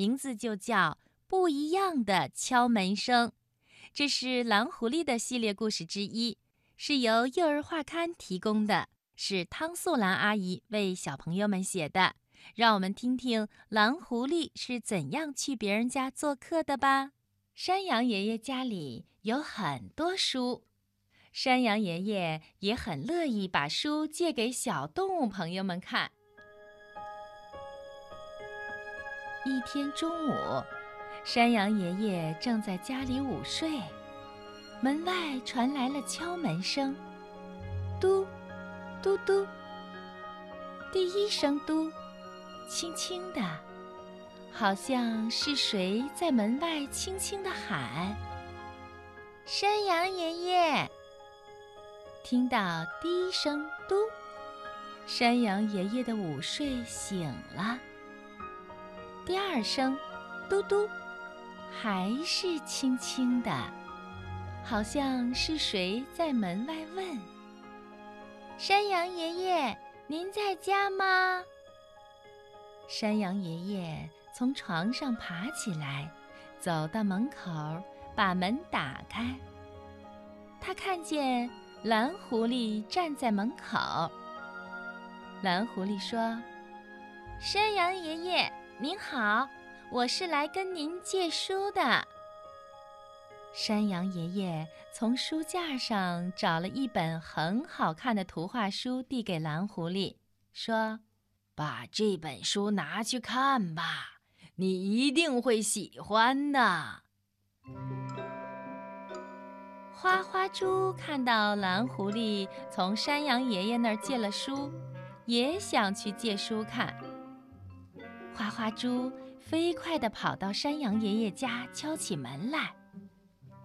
名字就叫《不一样的敲门声》。这是蓝狐狸的系列故事之一，是由幼儿画刊提供的，是汤素兰阿姨为小朋友们写的。让我们听听蓝狐狸是怎样去别人家做客的吧。山羊爷爷家里有很多书，山羊爷爷也很乐意把书借给小动物朋友们看。一天中午，山羊爷爷正在家里午睡，门外传来了敲门声，嘟，嘟嘟。第一声嘟，轻轻的，好像是谁在门外轻轻的喊：“山羊爷爷。”听到第一声嘟，山羊爷爷的午睡醒了。第二声，嘟嘟，还是轻轻的，好像是谁在门外问：“山羊爷爷，您在家吗？”山羊爷爷从床上爬起来，走到门口，把门打开。他看见蓝狐狸站在门口。蓝狐狸说：“山羊爷爷。”您好，我是来跟您借书的。山羊爷爷从书架上找了一本很好看的图画书，递给蓝狐狸，说：“把这本书拿去看吧，你一定会喜欢的。”花花猪看到蓝狐狸从山羊爷爷那儿借了书，也想去借书看。花花猪飞快地跑到山羊爷爷家，敲起门来。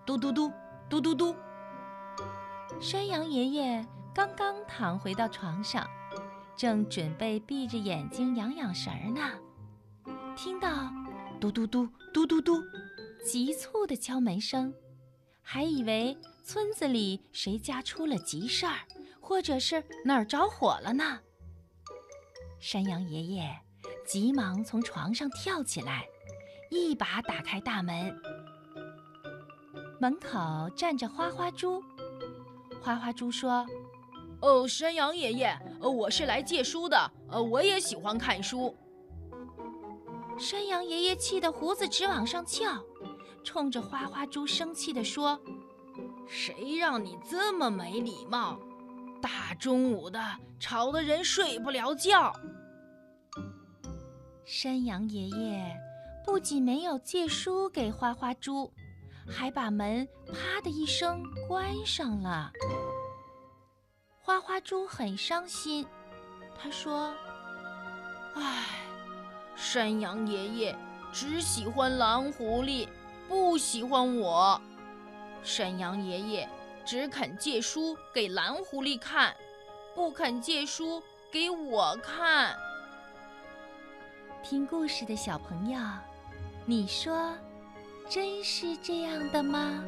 嘟嘟嘟，嘟嘟嘟。山羊爷爷刚刚躺回到床上，正准备闭着眼睛养养神儿呢，听到嘟嘟嘟，嘟嘟嘟，急促的敲门声，还以为村子里谁家出了急事儿，或者是哪儿着火了呢。山羊爷爷。急忙从床上跳起来，一把打开大门。门口站着花花猪。花花猪说：“哦，山羊爷爷，我是来借书的。呃，我也喜欢看书。”山羊爷爷气得胡子直往上翘，冲着花花猪生气地说：“谁让你这么没礼貌？大中午的，吵得人睡不了觉。”山羊爷爷不仅没有借书给花花猪，还把门啪的一声关上了。花花猪很伤心，他说：“唉，山羊爷爷只喜欢蓝狐狸，不喜欢我。山羊爷爷只肯借书给蓝狐狸看，不肯借书给我看。”听故事的小朋友，你说，真是这样的吗？